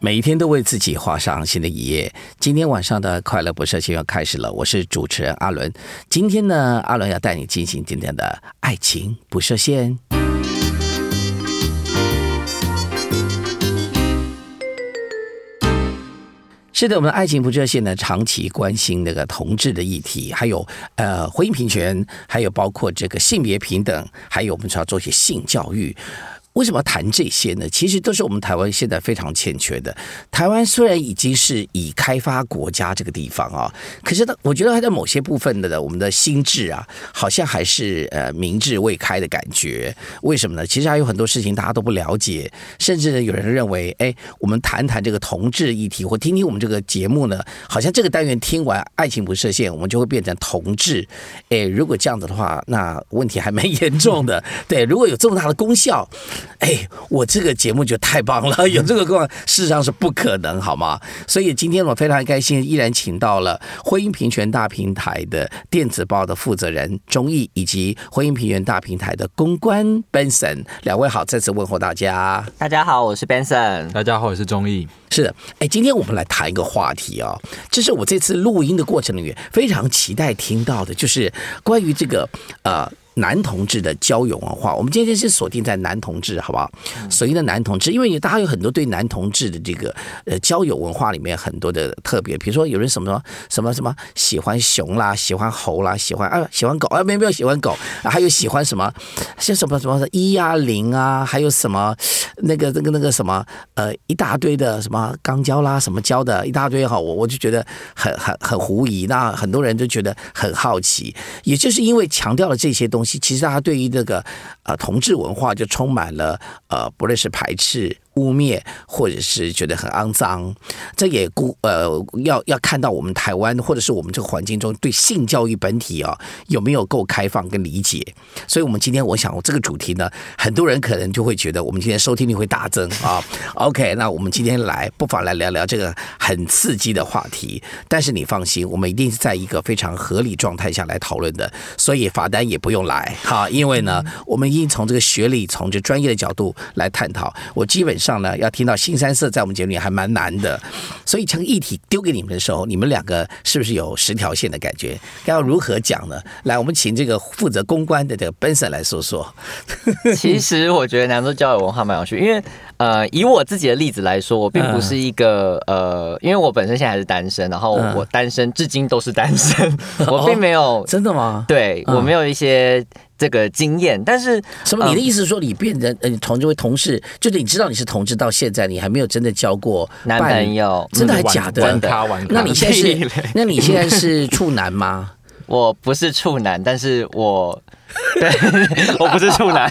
每一天都为自己画上新的一页。今天晚上的快乐不设限要开始了，我是主持人阿伦。今天呢，阿伦要带你进行今天的爱情不设限。是的，我们的爱情不设限呢，长期关心那个同志的议题，还有呃婚姻平权，还有包括这个性别平等，还有我们需要做一些性教育。为什么谈这些呢？其实都是我们台湾现在非常欠缺的。台湾虽然已经是已开发国家这个地方啊，可是呢，我觉得它在某些部分的我们的心智啊，好像还是呃明智未开的感觉。为什么呢？其实还有很多事情大家都不了解，甚至呢有人认为，哎，我们谈谈这个同志议题，或听听我们这个节目呢，好像这个单元听完爱情不设限，我们就会变成同志。哎，如果这样子的话，那问题还蛮严重的。对，如果有这么大的功效。哎，我这个节目就太棒了，有这个功能，事实上是不可能，好吗？所以今天我非常开心，依然请到了婚姻平权大平台的电子报的负责人钟毅，以及婚姻平权大平台的公关 Benson 两位好，再次问候大家。大家好，我是 Benson。大家好，我是钟毅。是的，哎，今天我们来谈一个话题啊，这是我这次录音的过程里面非常期待听到的，就是关于这个呃。男同志的交友文化，我们今天是锁定在男同志，好不好？锁定的男同志，因为大家有很多对男同志的这个呃交友文化里面很多的特别，比如说有人什么什么什么喜欢熊啦，喜欢猴啦，喜欢啊喜欢狗啊，没有没有喜欢狗，还有喜欢什么像什么什么一啊零啊，还有什么那个那个那个什么呃一大堆的什么钢胶啦，什么胶的一大堆哈，我我就觉得很很很狐疑，那很多人就觉得很好奇，也就是因为强调了这些东西。其实，他对于那个呃同志文化就充满了呃，不论是排斥。污蔑，或者是觉得很肮脏，这也估呃要要看到我们台湾或者是我们这个环境中对性教育本体啊有没有够开放跟理解。所以，我们今天我想这个主题呢，很多人可能就会觉得我们今天收听率会大增啊。OK，那我们今天来不妨来聊聊这个很刺激的话题。但是你放心，我们一定是在一个非常合理状态下来讨论的，所以罚单也不用来哈，因为呢，我们已经从这个学历、从这专业的角度来探讨。我基本上。上呢，要听到新三色在我们节目里还蛮难的，所以成议题丢给你们的时候，你们两个是不是有十条线的感觉？要如何讲呢？来，我们请这个负责公关的这个 Benson 来说说。其实我觉得南州交友文化蛮有趣，因为呃，以我自己的例子来说，我并不是一个呃，因为我本身现在还是单身，然后我单身至今都是单身，我并没有真的吗？对我没有一些。这个经验，但是什么？你的意思是说，你变成呃同这位同事，就是你知道你是同志，到现在你还没有真的交过男朋友，真的还假的？玩咖玩咖。那你现在是？那你现在是处男吗？我不是处男，但是我。对，我不是处男。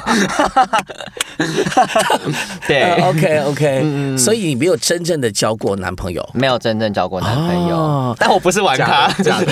对，OK OK，所以你没有真正的交过男朋友，没有真正交过男朋友，但我不是玩咖，假的，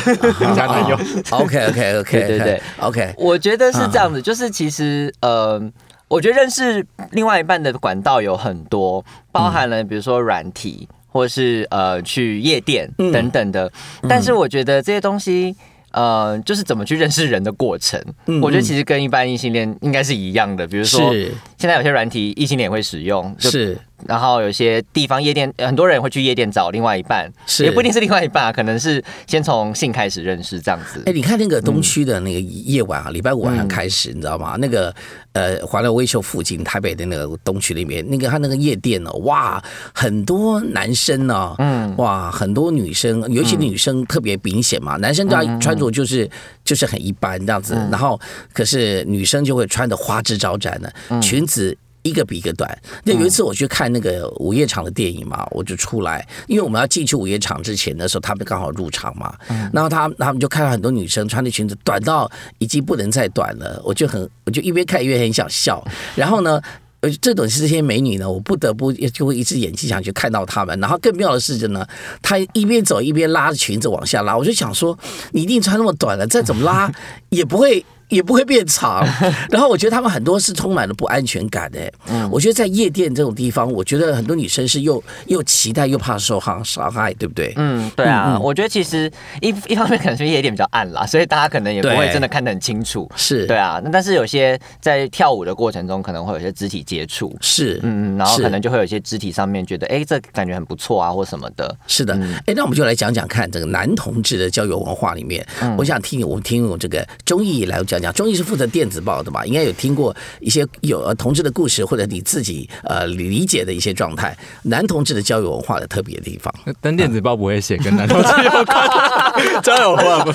假男友。OK OK OK，对对对，OK。我觉得是这样子，就是其实呃，我觉得认识另外一半的管道有很多，包含了比如说软体，或是呃去夜店等等的，但是我觉得这些东西。呃，就是怎么去认识人的过程，我觉得其实跟一般异性恋应该是一样的。比如说，现在有些软体异性恋会使用，是。然后有些地方夜店，很多人会去夜店找另外一半，也不一定是另外一半啊，可能是先从性开始认识这样子。哎，你看那个东区的那个夜晚啊，礼拜五晚上开始，你知道吗？那个呃，华乐微秀附近，台北的那个东区里面，那个他那个夜店哦，哇，很多男生呢，嗯，哇，很多女生，尤其女生特别明显嘛，男生都要穿着就是就是很一般这样子，然后可是女生就会穿的花枝招展的裙子。一个比一个短。那有一次我去看那个午夜场的电影嘛，我就出来，因为我们要进去午夜场之前的时候，他们刚好入场嘛。然后他他们就看到很多女生穿的裙子短到已经不能再短了，我就很我就一边看一边很想笑。然后呢，呃这种是这些美女呢，我不得不就会一只眼睛想去看到她们。然后更妙的是呢，她一边走一边拉着裙子往下拉，我就想说，你一定穿那么短了，再怎么拉也不会。也不会变长。然后我觉得他们很多是充满了不安全感的。嗯我觉得在夜店这种地方，我觉得很多女生是又又期待又怕受伤伤害，对不对？嗯，对啊，我觉得其实一一方面可能是夜店比较暗啦，所以大家可能也不会真的看得很清楚。是，对啊，那但是有些在跳舞的过程中，可能会有一些肢体接触，是，嗯，然后是可能就会有一些肢体上面觉得，哎，这感觉很不错啊，或什么的。是的，哎、那我们就来讲讲看这个男同志的交友文化里面，我想听我们听我这个钟毅来讲讲。讲，中医是负责电子报的吧，应该有听过一些有呃同志的故事，或者你自己呃理解的一些状态，男同志的交友文化的特别地方。但电子报不会写跟男同志有关，交友话不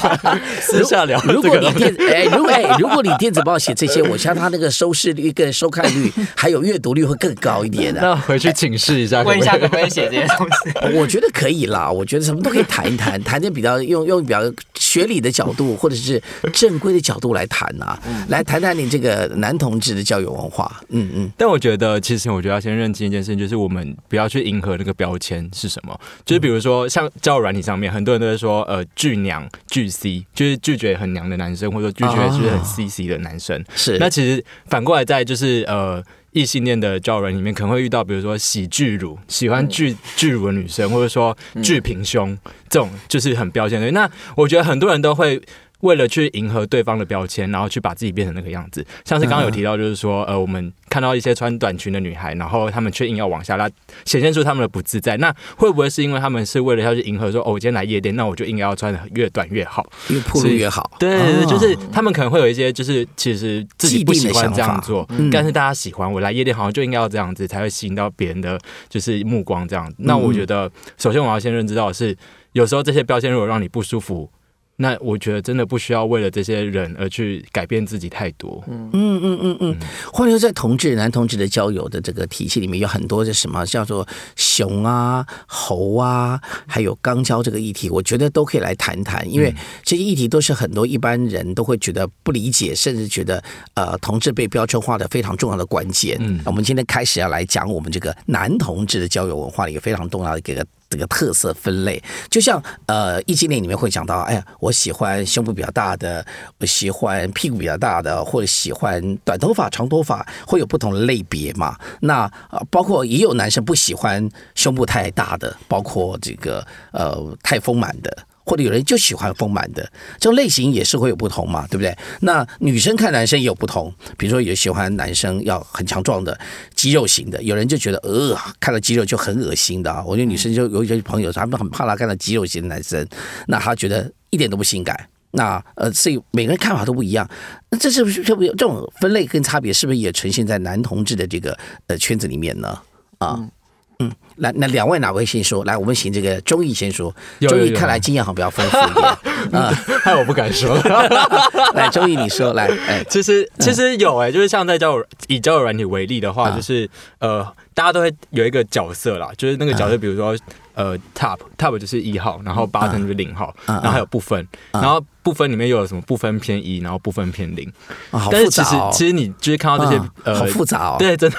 私下聊如果你。电哎，如果哎，如果你电子报写这些，我相信他那个收视率、跟收看率还有阅读率会更高一点的。那回去请示一下，问一下可不可以可不可以写这些东西？我觉得可以啦，我觉得什么都可以谈一谈，谈的比较用用比较学理的角度，或者是正规的角度来谈啊，来谈谈你这个男同志的交友文化。嗯嗯，但我觉得，其实我觉得要先认清一件事情，就是我们不要去迎合那个标签是什么。就是比如说，像交友软体上面，很多人都会说，呃，巨娘、巨 C，就是拒绝很娘的男生，或者说拒绝就是很 CC 的男生。是那其实反过来，在就是呃异性恋的交友里面，可能会遇到，比如说喜巨乳，喜欢巨巨乳的女生，或者说巨平胸这种，就是很标签的。那我觉得很多人都会。为了去迎合对方的标签，然后去把自己变成那个样子，像是刚刚有提到，就是说，呃，我们看到一些穿短裙的女孩，然后她们却硬要往下拉，显现出她们的不自在。那会不会是因为她们是为了要去迎合说，哦，我今天来夜店，那我就应该要穿的越短越好？越铺路越好。对对对，哦就是她们可能会有一些，就是其实自己不喜欢这样做但是大家喜欢，我来夜店好像就应该要这样子，才会吸引到别人的就是目光这样。那我觉得，首先我要先认知到的是，有时候这些标签如果让你不舒服。那我觉得真的不需要为了这些人而去改变自己太多。嗯嗯嗯嗯，或者说在同志、男同志的交友的这个体系里面，有很多的什么叫做熊啊、猴啊，还有肛交这个议题，我觉得都可以来谈谈，因为这些议题都是很多一般人都会觉得不理解，甚至觉得呃同志被标签化的非常重要的关键。嗯我们今天开始要来讲我们这个男同志的交友文化里一个非常重要的一个。这个特色分类，就像呃异性恋里面会讲到，哎呀，我喜欢胸部比较大的，我喜欢屁股比较大的，或者喜欢短头发、长头发，会有不同的类别嘛。那呃，包括也有男生不喜欢胸部太大的，包括这个呃太丰满的。或者有人就喜欢丰满的，这种类型也是会有不同嘛，对不对？那女生看男生也有不同，比如说有喜欢男生要很强壮的肌肉型的，有人就觉得呃看到肌肉就很恶心的啊。我觉得女生就有一些朋友，他们很怕他看到肌肉型的男生，那他觉得一点都不性感。那呃，所以每个人看法都不一样。那这是不是这不这种分类跟差别，是不是也呈现在男同志的这个呃圈子里面呢？啊？来，那两位哪位先说？来，我们请这个钟毅先说。钟毅有有有看来经验好像比较丰富一点 啊。害我不敢说。来，钟毅你说，来，哎，其实其实有哎、就是像在交友以交友软体为例的话，啊就是呃，大家都会有一个角色啦，就是那个角色，比如说呃，top top 就是一号，然后 bottom 就是零号，啊然后还有部分，然后部分里面又有什么部分偏一，然后部分偏零。但是其实哦。其实你就是看到这些啊呃好复杂哦。对，真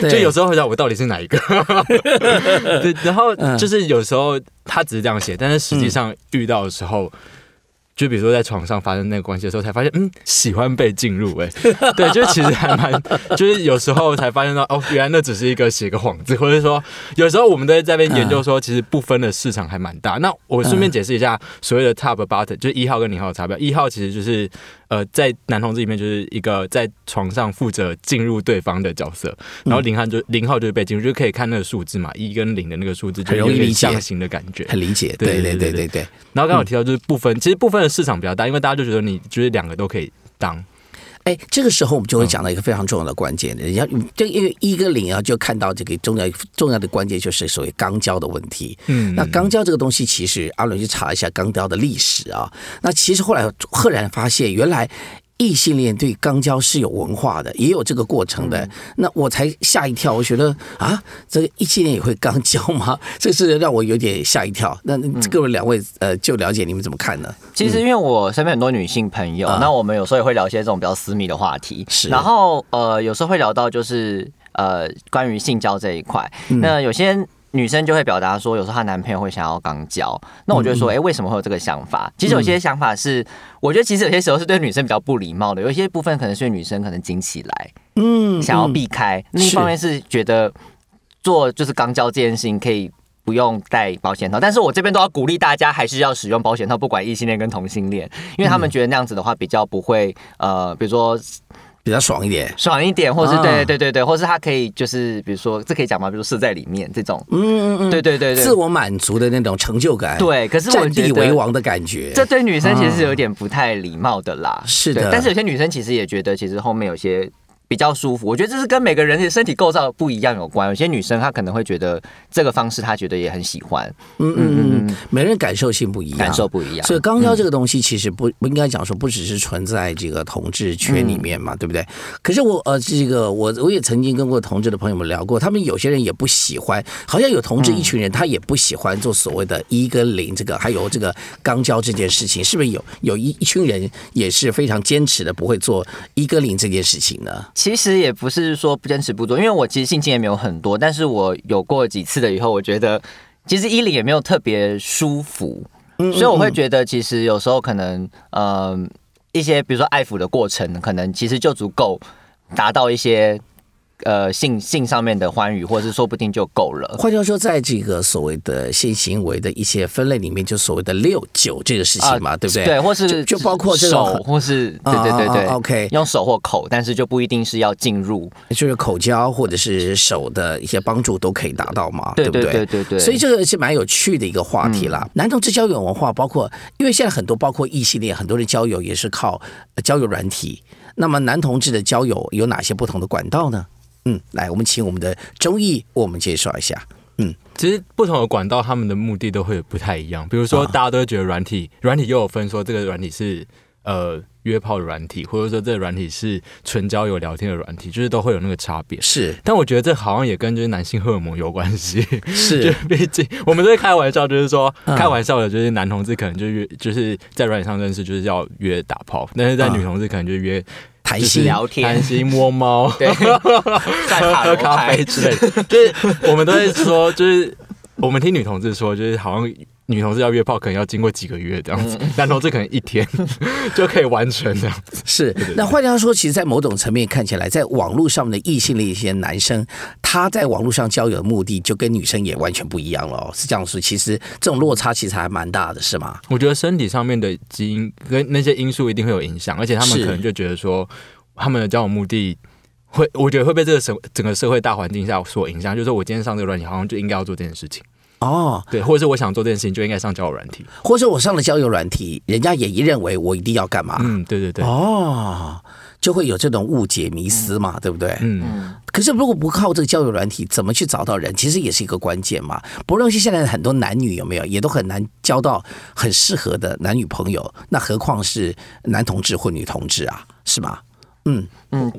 的，就有时候会想我到底是哪一个？对，然后嗯就是有时候他只是这样写，但是实际上遇到的时候。就比如说在床上发生那个关系的时候，才发现，嗯，喜欢被进入、哎，对，就其实还蛮，就是有时候才发现到，哦，原来那只是一个写个幌子，或者说，有时候我们都在那边研究说，其实不分的市场还蛮大。那我顺便解释一下，所谓的 top button，就是一号跟零号的差别。一号其实就是，呃，在男同志里面就是一个在床上负责进入对方的角色，然后零号就零号就是被进入，就可以看那个数字嘛，一跟零的那个数字，就有理象形的感觉，很理解，对对对对对。然后刚好提到就是不分，其实不分。的市场比较大，因为大家就觉得你就是两个都可以当。哎，这个时候我们就会讲到一个非常重要的关键，人家就因为一个零啊，就看到这个重要重要的关键就是所谓钢胶的问题。嗯那钢胶这个东西，其实阿伦去查一下钢雕的历史啊，那其实后来赫然发现，原来。异性恋对肛交是有文化的，也有这个过程的。那我才吓一跳，我觉得啊，这个异性恋也会肛交吗？这是让我有点吓一跳。那各位两位呃，就了解你们怎么看呢？其实因为我身边很多女性朋友，啊那我们有时候也会聊一些这种比较私密的话题，是然后呃有时候会聊到就是呃关于性交这一块，那有些女生就会表达说，有时候她男朋友会想要肛交，那我就会说，哎、为什么会有这个想法？其实有些想法是，我觉得其实有些时候是对女生比较不礼貌的，有一些部分可能是女生可能紧起来，嗯想要避开；另一方面是觉得做就是肛交这件事情可以。不用戴保险套，但是我这边都要鼓励大家还是要使用保险套，不管异性恋跟同性恋，因为他们觉得那样子的话比较不会呃，比如说比较爽一点。爽一点，或是啊对对对对，或是他可以就是比如说这可以讲吗？比如射在里面这种，嗯嗯嗯，对对对对，自我满足的那种成就感，，对。可是我占地为王的感觉。这对女生其实是有点不太礼貌的啦。是的但是有些女生其实也觉得，其实后面有些比较舒服。我觉得这是跟每个人的身体构造不一样有关。有些女生她可能会觉得这个方式她觉得也很喜欢，嗯嗯嗯嗯，每个人感受性不一样，感受不一样。所以肛交这个东西其实不不应该讲说不只是存在这个同志圈里面嘛，对不对？可是我呃这个我我也曾经跟过同志的朋友们聊过，他们有些人也不喜欢，好像有同志一群人他也不喜欢做所谓的一跟零这个，还有这个肛交这件事情，是不是有有一一群人也是非常坚持的不会做一跟零这件事情呢？其实也不是说不坚持不做，因为我其实性经验没有很多，但是我有过几次的以后，我觉得其实衣领也没有特别舒服，嗯所以我会觉得其实有时候可能呃一些比如说爱抚的过程，可能其实就足够达到一些呃性性上面的欢愉，或者是说不定就够了。换句话说，在这个所谓的性行为的一些分类里面，就所谓的六九这个事情嘛，对不对？啊对，或是就就包括手，或是对对对对、，OK 用手或口，但是就不一定是要进入。就是口交或者是手的一些帮助都可以达到嘛，对对不对？对对对，所以这个是蛮有趣的一个话题啦。男同志交友文化，包括因为现在很多包括异性恋，很多人交友也是靠呃交友软体。那么男同志的交友有哪些不同的管道呢？嗯，来，我们请我们的周易为我们介绍一下。嗯。其实不同的管道，他们的目的都会不太一样。比如说，啊。大家都会觉得软体，软体又有分说这个软体是呃约炮的软体，或者说这个软体是纯交友聊天的软体，就是都会有那个差别。是。但我觉得这好像也跟就是男性荷尔蒙有关系，就是毕竟我们都会开玩笑，就是说嗯。开玩笑的，就是男同志可能就约就是在软体上认识，就是要约打炮，但是在嗯。女同志可能就约谈心。就是聊天。谈心摸猫，对，喝喝咖啡之类的，就是我们都会说，就是我们听女同志说，就是好像女同志要约炮，可能要经过几个月这样子，男同志可能一天 就可以完成这样子。是，那换句话说，其实，在某种层面看起来，在网络上的异性的一些男生，他在网络上交友的目的就跟女生也完全不一样了、哦。是这样说，其实这种落差其实还蛮大的，是吗？我觉得身体上面的基因跟那些因素一定会有影响，而且他们可能就觉得说，他们的交友目的。会，我觉得会被这个社整个社会大环境下所影响，就是说我今天上这个软件，好像就应该要做这件事情，哦，对，或者是我想做这件事情就应该上交友软体，或者我上了交友软体，人家也一认为我一定要干嘛？嗯，对对对，哦，就会有这种误解迷思嘛，对不对？嗯，可是如果不靠这个交友软体，怎么去找到人？其实也是一个关键嘛。不论是现在很多男女有没有，也都很难交到很适合的男女朋友，那何况是男同志或女同志啊，是吗？嗯嗯，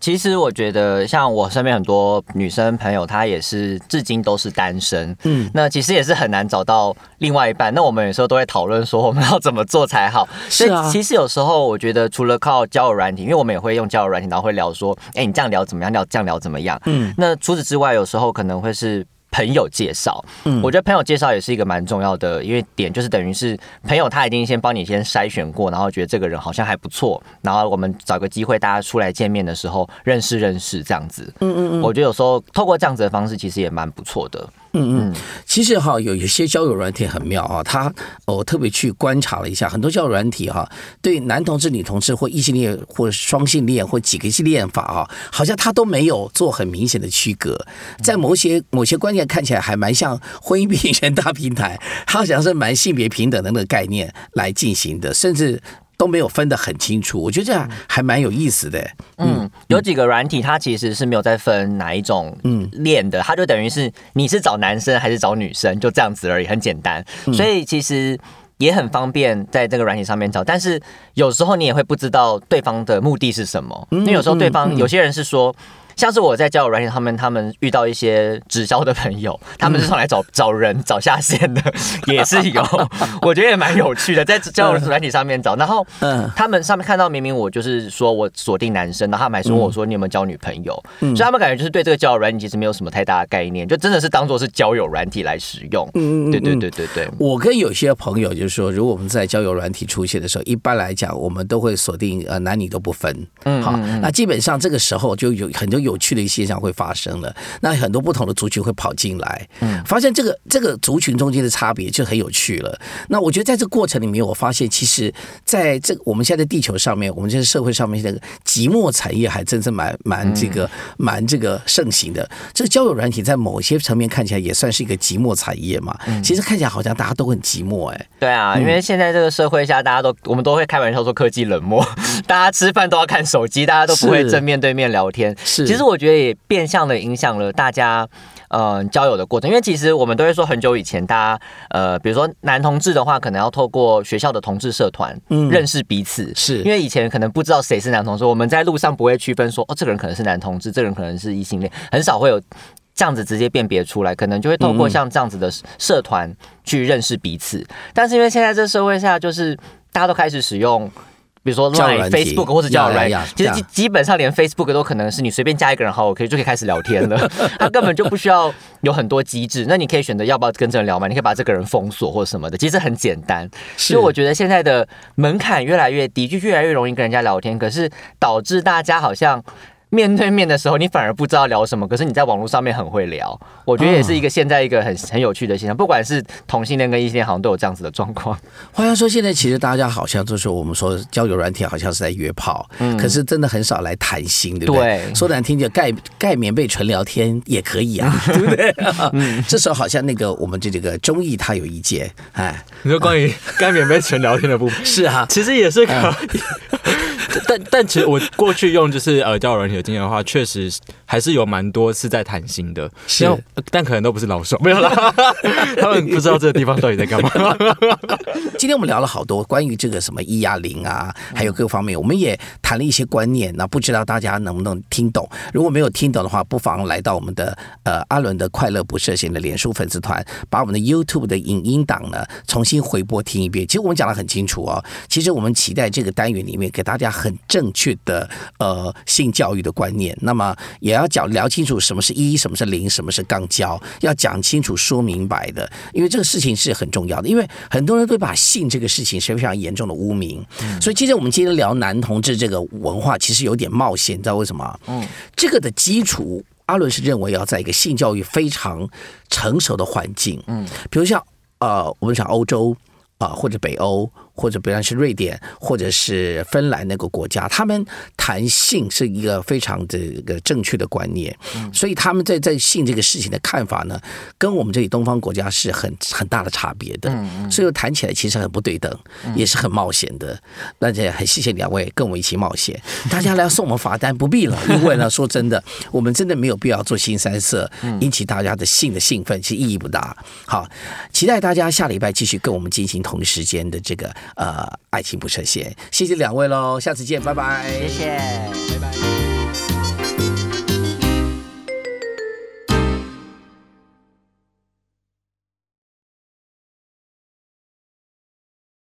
其实我觉得，像我身边很多女生朋友，她也是至今都是单身。嗯嗯，那其实也是很难找到另外一半。那我们有时候都会讨论说，我们要怎么做才好。是啊所以其实有时候我觉得，除了靠交友软体，因为我们也会用交友软体，然后会聊说，哎、你这样聊怎么样？聊这样聊怎么样？嗯嗯，那除此之外，有时候可能会是。朋友介绍，嗯我觉得朋友介绍也是一个蛮重要的，因为点就是等于是朋友他已经先帮你先筛选过，然后觉得这个人好像还不错，然后我们找个机会大家出来见面的时候认识认识这样子。嗯嗯嗯我觉得有时候透过这样子的方式，其实也蛮不错的。嗯嗯，其实哈，有有些交友软体很妙啊，他我特别去观察了一下，很多交友软体哈，对男同志、女同志或异性恋或双性恋或几个性恋法啊，好像他都没有做很明显的区隔，在某些某些观念看起来还蛮像婚姻平权大平台，它好像是蛮性别平等的那个概念来进行的，甚至都没有分得很清楚，我觉得这样还蛮有意思的。嗯，有几个软体它其实是没有在分哪一种嗯练的，它就等于是你是找男生还是找女生，就这样子而已，很简单。嗯所以其实。也很方便在这个软体上面找，但是有时候你也会不知道对方的目的是什么，因为有时候对方有些人是说像是我在交友软件，上面他们遇到一些直销的朋友，他们是上来找找人找下线的，也是有，我觉得也蛮有趣的，在交友软体上面找，然后嗯。他们上面看到明明我就是说我锁定男生，然后他们还说我说你有没有交女朋友，嗯。所以他们感觉就是对这个交友软体其实没有什么太大的概念，就真的是当做是交友软体来使用。嗯对对对对对，我跟有些朋友就是说，如果我们在交友软体出现的时候，一般来讲，我们都会锁定呃男女都不分。嗯好，那基本上这个时候就有很多有趣的现象会发生了。那很多不同的族群会跑进来，嗯发现这个这个族群中间的差别就很有趣了。那我觉得在这个过程里面，我发现其实在这个我们现在的地球上面，我们这个社会上面，这个寂寞产业还真是蛮蛮这个蛮这个盛行的。这个交友软体在某些层面看起来也算是一个寂寞产业嘛。其实看起来好像大家都很寂寞哎、对啊，嗯因为现在这个社会下，大家都我们都会开玩笑说科技冷漠，大家吃饭都要看手机，大家都不会正面对面聊天。是其实我觉得也变相的影响了大家。呃，交友的过程，因为其实我们都会说，很久以前大家，呃，比如说男同志的话，可能要透过学校的同志社团，嗯认识彼此，是因为以前可能不知道谁是男同志，我们在路上不会区分说，哦，这个人可能是男同志，这个人可能是异性恋，很少会有这样子直接辨别出来，可能就会透过像这样子的社团去认识彼此。但是因为现在这社会下，就是大家都开始使用。比如说交友 Line、Facebook 或者交友软呀呀呀其实基基本上连 Facebook 都可能是你随便加一个人好友，可以就可以开始聊天了。他根本就不需要有很多机制，那你可以选择要不要跟这个人聊嘛，你可以把这个人封锁或者什么的，其实很简单。所以我觉得现在的门槛越来越低，就越来越容易跟人家聊天，可是导致大家好像。面对面的时候，你反而不知道聊什么，可是你在网络上面很会聊。我觉得也是一个现在一个很很有趣的现象，不管是同性恋跟异性恋，好像都有这样子的状况。话要说，现在其实大家好像就是我们说交友软体好像是在约炮，可是真的很少来谈心，对不对？对说难听点，盖盖棉被纯聊天也可以啊，对不对？嗯这时候好像那个我们这这个中艺他有意见，哎，你说关于盖棉被纯聊天的部分，是啊，其实也是可以。但但其实我过去用就是呃交友软体有经验的话，确实还是有蛮多是在谈心的，是但可能都不是老手，没有啦，他们不知道这个地方到底在干嘛。今天我们聊了好多关于这个什么一压零啊，还有各方面，我们也谈了一些观念。那不知道大家能不能听懂？如果没有听懂的话，不妨来到我们的呃阿伦的快乐不设限的脸书粉丝团，把我们的 YouTube 的影音档呢重新回播听一遍。其实我们讲的很清楚哦，其实我们期待这个单元里面给大家很正确的呃性教育的观念。那么也要讲聊清楚什么是一，什么是零，什么是肛交，要讲清楚说明白的，因为这个事情是很重要的。因为很多人都把性这个事情是非常严重的污名，所以今天我们今天聊男同志这个文化，其实有点冒险，你知道为什么？嗯，这个的基础，阿伦是认为要在一个性教育非常成熟的环境，嗯，比如像呃，我们讲欧洲啊、或者北欧，或者比方是瑞典，或者是芬兰那个国家，他们谈性是一个非常的一个正确的观念，所以他们在在性这个事情的看法呢，跟我们这里东方国家是很很大的差别的，所以谈起来其实很不对等，也是很冒险的。那也很谢谢两位跟我们一起冒险，大家来送我们罚单不必了，因为呢，说真的，我们真的没有必要做新三色，引起大家的性的兴奋，其实意义不大。好，期待大家下礼拜继续跟我们进行同时间的这个呃爱情不设限，谢谢两位喽，下次见，拜拜，谢谢，拜拜。